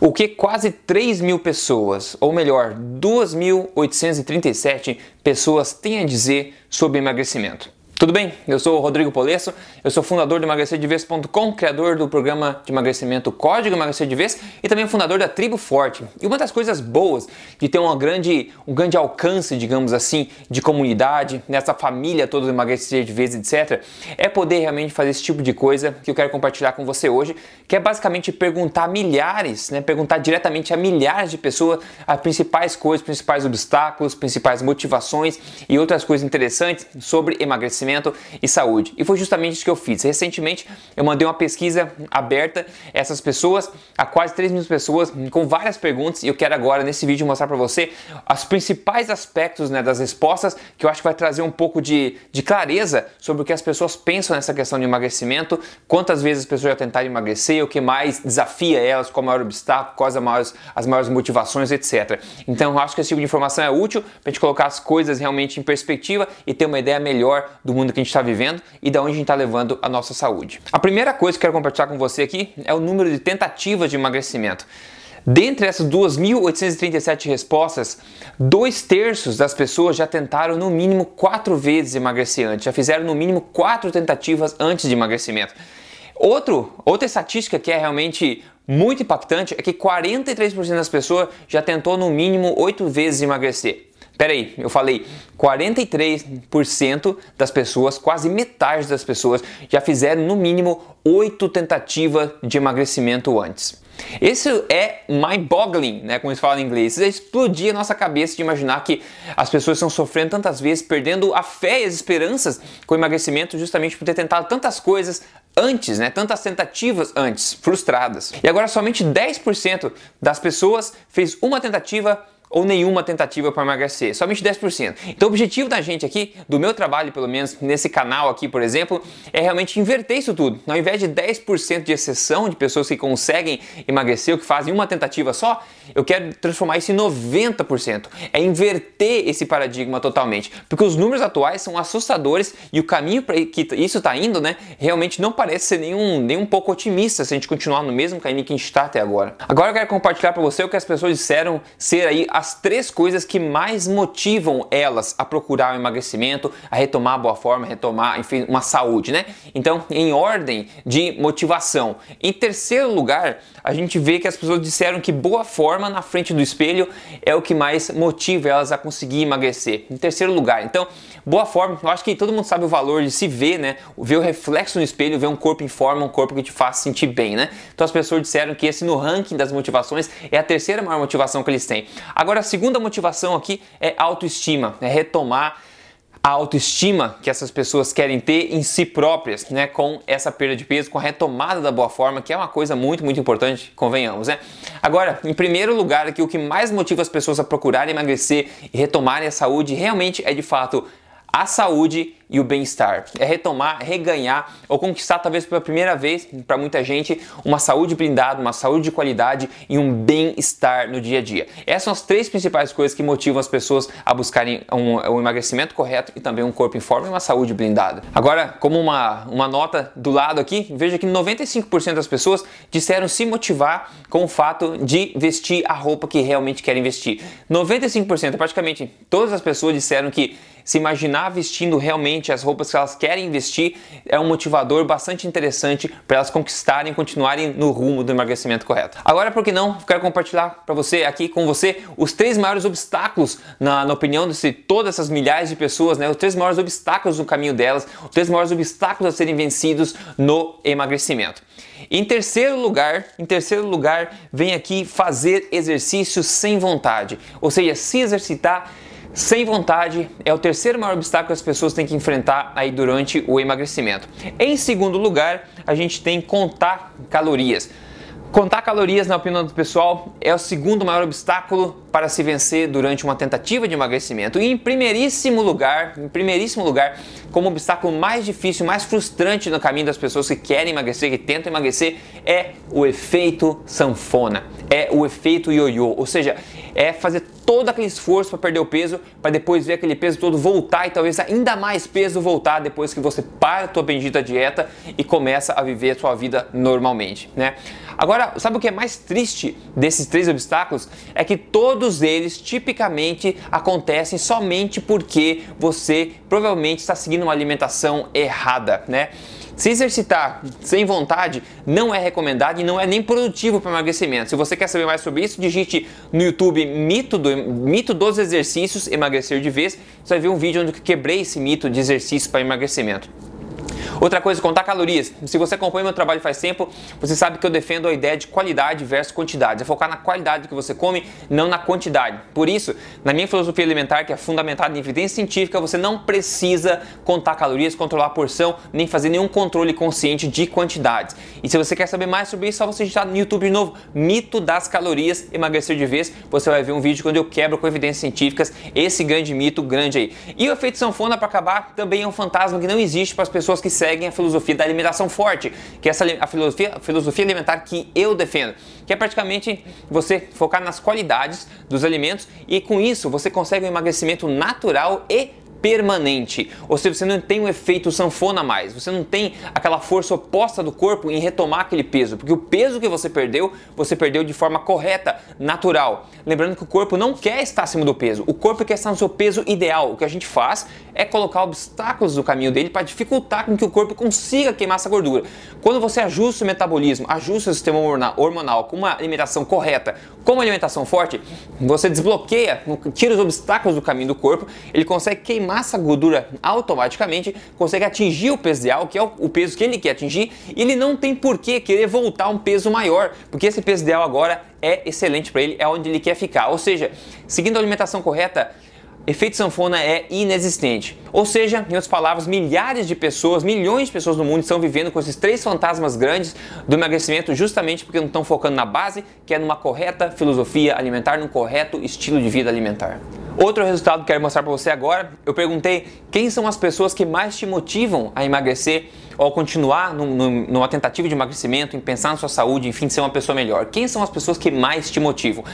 O que quase 3 mil pessoas, ou melhor, 2.837 pessoas têm a dizer sobre emagrecimento. Tudo bem? Eu sou o Rodrigo Polesso, eu sou fundador do emagrecerdevez.com, criador do programa de emagrecimento Código Emagrecer de Vez e também fundador da Tribo Forte. E uma das coisas boas de ter uma grande, um grande alcance, digamos assim, de comunidade, nessa família toda do Emagrecer de Vez, etc., é poder realmente fazer esse tipo de coisa que eu quero compartilhar com você hoje, que é basicamente perguntar a milhares, né, perguntar diretamente a milhares de pessoas as principais coisas, principais obstáculos, principais motivações e outras coisas interessantes sobre emagrecimento e saúde. E foi justamente isso que eu fiz. Recentemente eu mandei uma pesquisa aberta a essas pessoas, a quase 3 mil pessoas, com várias perguntas, e eu quero agora nesse vídeo mostrar para você os principais aspectos né, das respostas que eu acho que vai trazer um pouco de, de clareza sobre o que as pessoas pensam nessa questão de emagrecimento, quantas vezes as pessoas já tentaram emagrecer, o que mais desafia elas, qual o maior obstáculo, quais as maiores, as maiores motivações, etc. Então eu acho que esse tipo de informação é útil para a gente colocar as coisas realmente em perspectiva e ter uma ideia melhor do mundo que a gente está vivendo e da onde a gente está levando a nossa saúde. A primeira coisa que quero compartilhar com você aqui é o número de tentativas de emagrecimento. Dentre essas 2.837 respostas, dois terços das pessoas já tentaram no mínimo quatro vezes emagrecer antes, já fizeram no mínimo quatro tentativas antes de emagrecimento. Outro, outra estatística que é realmente muito impactante é que 43% das pessoas já tentou no mínimo oito vezes emagrecer. Peraí, eu falei 43% das pessoas, quase metade das pessoas, já fizeram no mínimo 8 tentativas de emagrecimento antes. Isso é mind-boggling, né, como eles falam em inglês. Isso é explodir a nossa cabeça de imaginar que as pessoas estão sofrendo tantas vezes, perdendo a fé e as esperanças com o emagrecimento justamente por ter tentado tantas coisas antes, né, tantas tentativas antes, frustradas. E agora somente 10% das pessoas fez uma tentativa ou nenhuma tentativa para emagrecer, somente 10%. Então o objetivo da gente aqui, do meu trabalho pelo menos nesse canal aqui, por exemplo, é realmente inverter isso tudo. Ao invés de 10% de exceção de pessoas que conseguem emagrecer ou que fazem uma tentativa só, eu quero transformar isso em 90%. É inverter esse paradigma totalmente, porque os números atuais são assustadores e o caminho para que isso está indo, né, realmente não parece ser nenhum, nem um pouco otimista se a gente continuar no mesmo caminho que a gente está até agora. Agora eu quero compartilhar para você o que as pessoas disseram ser aí a as três coisas que mais motivam elas a procurar o emagrecimento, a retomar a boa forma, retomar, enfim, uma saúde, né? Então, em ordem de motivação. Em terceiro lugar, a gente vê que as pessoas disseram que boa forma na frente do espelho é o que mais motiva elas a conseguir emagrecer. Em terceiro lugar, então, boa forma, eu acho que todo mundo sabe o valor de se ver, né? Ver o reflexo no espelho, ver um corpo em forma, um corpo que te faz sentir bem, né? Então as pessoas disseram que esse no ranking das motivações é a terceira maior motivação que eles têm. Agora, a segunda motivação aqui é autoestima, é retomar a autoestima que essas pessoas querem ter em si próprias, né, com essa perda de peso, com a retomada da boa forma, que é uma coisa muito, muito importante, convenhamos, né? Agora, em primeiro lugar, aqui o que mais motiva as pessoas a procurarem emagrecer e retomarem a saúde realmente é de fato a saúde e o bem-estar. É retomar, reganhar ou conquistar, talvez pela primeira vez, para muita gente, uma saúde blindada, uma saúde de qualidade e um bem-estar no dia a dia. Essas são as três principais coisas que motivam as pessoas a buscarem um, um emagrecimento correto e também um corpo em forma e uma saúde blindada. Agora, como uma, uma nota do lado aqui, veja que 95% das pessoas disseram se motivar com o fato de vestir a roupa que realmente querem vestir. 95%, praticamente todas as pessoas disseram que se imaginar vestindo realmente as roupas que elas querem vestir é um motivador bastante interessante para elas conquistarem e continuarem no rumo do emagrecimento correto. Agora, por que não, quero compartilhar para você aqui com você os três maiores obstáculos na, na opinião de todas essas milhares de pessoas, né? Os três maiores obstáculos no caminho delas, os três maiores obstáculos a serem vencidos no emagrecimento. Em terceiro lugar, em terceiro lugar, vem aqui fazer exercícios sem vontade, ou seja, se exercitar sem vontade é o terceiro maior obstáculo que as pessoas têm que enfrentar aí durante o emagrecimento. Em segundo lugar, a gente tem contar calorias. Contar calorias, na opinião do pessoal, é o segundo maior obstáculo para se vencer durante uma tentativa de emagrecimento. E em primeiríssimo lugar, em primeiríssimo lugar, como obstáculo mais difícil, mais frustrante no caminho das pessoas que querem emagrecer, que tentam emagrecer, é o efeito sanfona, é o efeito ioiô, ou seja, é fazer todo aquele esforço para perder o peso, para depois ver aquele peso todo voltar e talvez ainda mais peso voltar depois que você para a tua bendita dieta e começa a viver a sua vida normalmente, né? Agora, sabe o que é mais triste desses três obstáculos? É que todos eles tipicamente acontecem somente porque você provavelmente está seguindo uma alimentação errada, né? Se exercitar sem vontade não é recomendado e não é nem produtivo para emagrecimento. Se você quer saber mais sobre isso, digite no YouTube mito, do, mito dos exercícios emagrecer de vez. Você vai ver um vídeo onde eu quebrei esse mito de exercício para emagrecimento. Outra coisa, contar calorias. Se você acompanha meu trabalho faz tempo, você sabe que eu defendo a ideia de qualidade versus quantidade. É focar na qualidade que você come, não na quantidade. Por isso, na minha filosofia alimentar, que é fundamentada em evidência científica, você não precisa contar calorias, controlar a porção, nem fazer nenhum controle consciente de quantidades. E se você quer saber mais sobre isso, é só você digitar no YouTube de novo, mito das calorias, emagrecer de vez. Você vai ver um vídeo quando eu quebro com evidências científicas esse grande mito grande aí. E o efeito sanfona para acabar também é um fantasma que não existe para as pessoas que seguem a filosofia da alimentação forte, que é essa a filosofia, a filosofia alimentar que eu defendo, que é praticamente você focar nas qualidades dos alimentos e com isso você consegue um emagrecimento natural e permanente. Ou seja, você não tem um efeito sanfona mais, você não tem aquela força oposta do corpo em retomar aquele peso, porque o peso que você perdeu, você perdeu de forma correta, natural. Lembrando que o corpo não quer estar acima do peso, o corpo quer estar no seu peso ideal. O que a gente faz é colocar obstáculos no caminho dele para dificultar com que o corpo consiga queimar essa gordura. Quando você ajusta o metabolismo, ajusta o sistema hormonal com uma alimentação correta, com uma alimentação forte, você desbloqueia, tira os obstáculos do caminho do corpo, ele consegue queimar massa gordura automaticamente, consegue atingir o peso ideal, que é o peso que ele quer atingir, e ele não tem por que querer voltar um peso maior, porque esse peso ideal agora é excelente para ele, é onde ele quer ficar. Ou seja, seguindo a alimentação correta, efeito sanfona é inexistente. Ou seja, em outras palavras, milhares de pessoas, milhões de pessoas no mundo estão vivendo com esses três fantasmas grandes do emagrecimento justamente porque não estão focando na base, que é numa correta filosofia alimentar, num correto estilo de vida alimentar. Outro resultado que quero mostrar para você agora, eu perguntei quem são as pessoas que mais te motivam a emagrecer ou continuar numa tentativa de emagrecimento, em pensar na sua saúde, enfim, ser uma pessoa melhor. Quem são as pessoas que mais te motivam?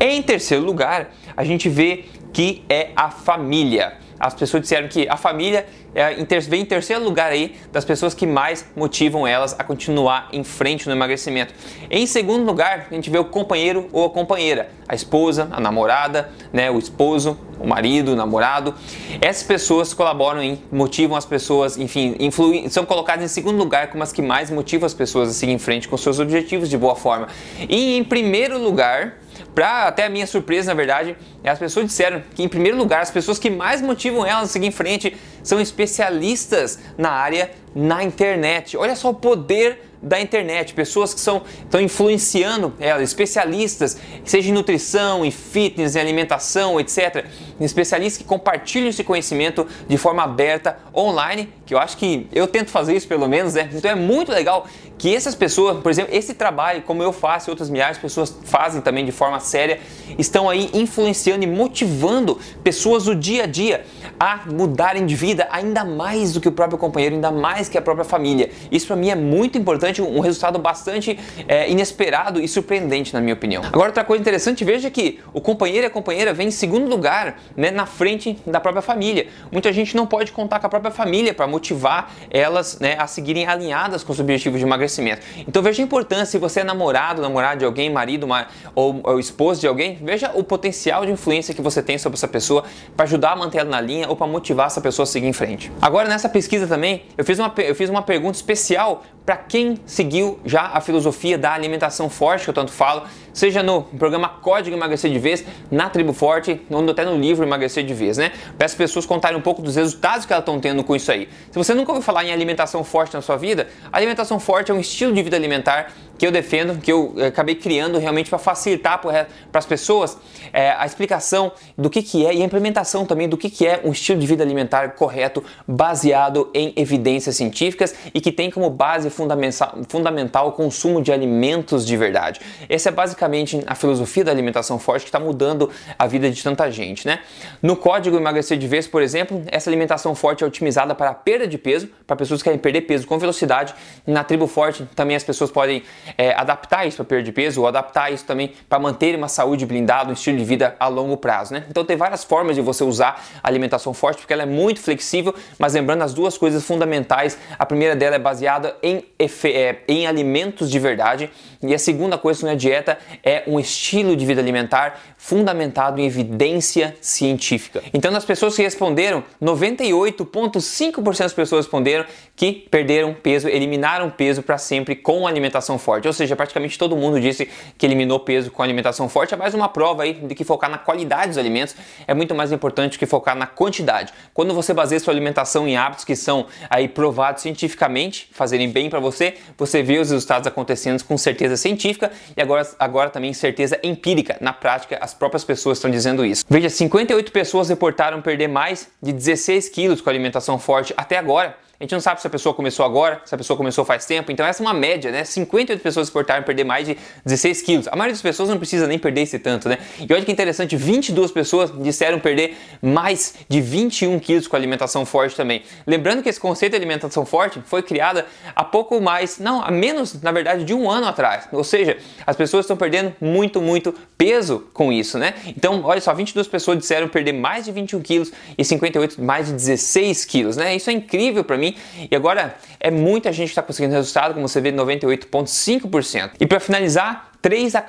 Em terceiro lugar, a gente vê que é a família as pessoas disseram que a família é, vem em terceiro lugar aí das pessoas que mais motivam elas a continuar em frente no emagrecimento. Em segundo lugar, a gente vê o companheiro ou a companheira, a esposa, a namorada, né, o esposo, o marido, o namorado. Essas pessoas colaboram em motivam as pessoas, enfim, influem, são colocadas em segundo lugar como as que mais motivam as pessoas a seguir em frente com seus objetivos de boa forma. E em primeiro lugar, para até a minha surpresa, na verdade, as pessoas disseram que, em primeiro lugar, as pessoas que mais motivam elas a seguir em frente são especialistas na área na internet. Olha só o poder da internet, pessoas que são estão influenciando ela, especialistas, seja em nutrição, em fitness, em alimentação, etc. Especialistas que compartilham esse conhecimento de forma aberta online, que eu acho que eu tento fazer isso pelo menos, né? Então é muito legal que essas pessoas, por exemplo, esse trabalho, como eu faço e outras milhares de pessoas fazem também de forma séria, estão aí influenciando e motivando pessoas do dia a dia a mudarem de vida ainda mais do que o próprio companheiro, ainda mais que a própria família. Isso para mim é muito importante, um resultado bastante é, inesperado e surpreendente na minha opinião. Agora outra coisa interessante, veja que o companheiro e a companheira vêm em segundo lugar, né, na frente da própria família. Muita gente não pode contar com a própria família para motivar elas né, a seguirem alinhadas com os objetivos de emagrecimento emagrecimento. Então veja a importância, se você é namorado, namorado de alguém, marido uma, ou, ou esposo de alguém, veja o potencial de influência que você tem sobre essa pessoa para ajudar a manter ela na linha ou para motivar essa pessoa a seguir em frente. Agora nessa pesquisa também, eu fiz uma, eu fiz uma pergunta especial para quem seguiu já a filosofia da alimentação forte que eu tanto falo, seja no programa Código Emagrecer de Vez, na Tribo Forte, ou até no livro Emagrecer de Vez, né? Peço as pessoas contarem um pouco dos resultados que elas estão tendo com isso aí. Se você nunca ouviu falar em alimentação forte na sua vida, alimentação forte é um estilo de vida alimentar que eu defendo, que eu eh, acabei criando realmente para facilitar para as pessoas é, a explicação do que, que é e a implementação também do que, que é um estilo de vida alimentar correto, baseado em evidências científicas e que tem como base fundamental, fundamental o consumo de alimentos de verdade. Essa é basicamente a filosofia da alimentação forte que está mudando a vida de tanta gente. Né? No código emagrecer de vez, por exemplo, essa alimentação forte é otimizada para a perda de peso, para pessoas que querem perder peso com velocidade. Na tribo forte também as pessoas podem é, adaptar isso para perda de peso ou adaptar isso também para manter uma saúde blindada, um estilo de vida a longo prazo, né? Então tem várias formas de você usar a alimentação forte porque ela é muito flexível, mas lembrando as duas coisas fundamentais, a primeira dela é baseada em, é, em alimentos de verdade e a segunda coisa na dieta é um estilo de vida alimentar fundamentado em evidência científica. Então, nas pessoas que responderam, 98,5% das pessoas responderam que perderam peso, eliminaram peso para sempre com alimentação forte. Ou seja, praticamente todo mundo disse que eliminou peso com alimentação forte. É mais uma prova aí de que focar na qualidade dos alimentos é muito mais importante que focar na quantidade. Quando você baseia sua alimentação em hábitos que são aí provados cientificamente, fazerem bem para você, você vê os resultados acontecendo com certeza científica e agora, agora também certeza empírica. Na prática, as próprias pessoas estão dizendo isso. Veja, 58 pessoas reportaram perder mais de 16 quilos com alimentação forte até agora. A gente não sabe se a pessoa começou agora, se a pessoa começou faz tempo, então essa é uma média, né? 58 pessoas reportaram perder mais de 16 quilos. A maioria das pessoas não precisa nem perder esse tanto, né? E olha que interessante, 22 pessoas disseram perder mais de 21 quilos com alimentação forte também. Lembrando que esse conceito de alimentação forte foi criada há pouco mais, não, há menos, na verdade, de um ano atrás. Ou seja, as pessoas estão perdendo muito, muito peso com isso, né? Então, olha só, 22 pessoas disseram perder mais de 21 quilos e 58 mais de 16 quilos, né? Isso é incrível para mim mim. E agora é muita gente que está conseguindo resultado, como você vê, 98,5%. E para finalizar, 3, a,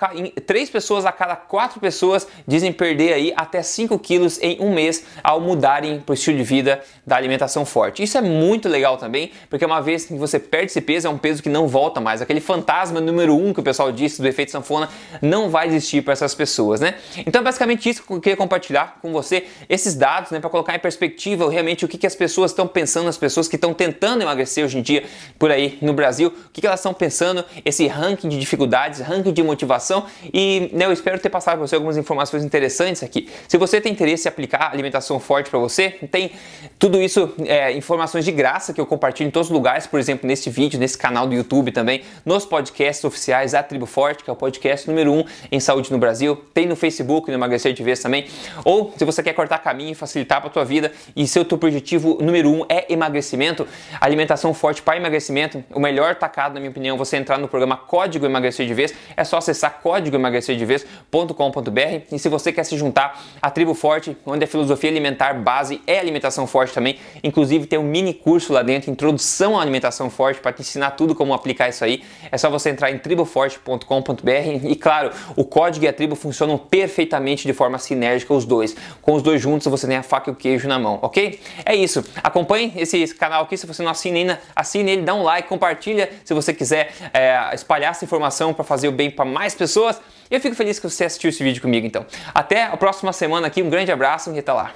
3 pessoas a cada 4 pessoas dizem perder aí até 5 quilos em um mês ao mudarem para o estilo de vida da alimentação forte. Isso é muito legal também, porque uma vez que você perde esse peso, é um peso que não volta mais. Aquele fantasma número 1 um que o pessoal disse do efeito sanfona não vai existir para essas pessoas, né? Então, basicamente isso que eu queria compartilhar com você, esses dados, né, para colocar em perspectiva realmente o que, que as pessoas estão pensando, as pessoas que estão tentando emagrecer hoje em dia por aí no Brasil, o que, que elas estão pensando, esse ranking de dificuldades, ranking de motivação. E né, eu espero ter passado para você algumas informações interessantes aqui. Se você tem interesse em aplicar alimentação forte para você, tem tudo isso, é, informações de graça que eu compartilho em todos os lugares, por exemplo, nesse vídeo, nesse canal do YouTube também, nos podcasts oficiais da Tribo Forte, que é o podcast número 1 um em saúde no Brasil, tem no Facebook, no Emagrecer de Vez também, ou se você quer cortar caminho e facilitar para a tua vida e seu teu objetivo número 1 um é emagrecimento, alimentação forte para emagrecimento, o melhor tacado, na minha opinião, você entrar no programa Código Emagrecer de Vez, é só acessar código emagrecerdevez.com.br e se você quer se juntar à Tribo Forte, onde a filosofia alimentar base é alimentação forte também, inclusive tem um mini curso lá dentro, introdução à alimentação forte, para te ensinar tudo como aplicar isso aí. É só você entrar em triboforte.com.br e claro, o código e a tribo funcionam perfeitamente de forma sinérgica os dois. Com os dois juntos você tem a faca e o queijo na mão, ok? É isso. Acompanhe esse canal aqui, se você não assina ainda, assine ele, dá um like, compartilha se você quiser é, espalhar essa informação para fazer o bem para mais pessoas. Eu fico feliz que você assistiu esse vídeo comigo então. Até a próxima semana aqui, um grande abraço e até lá.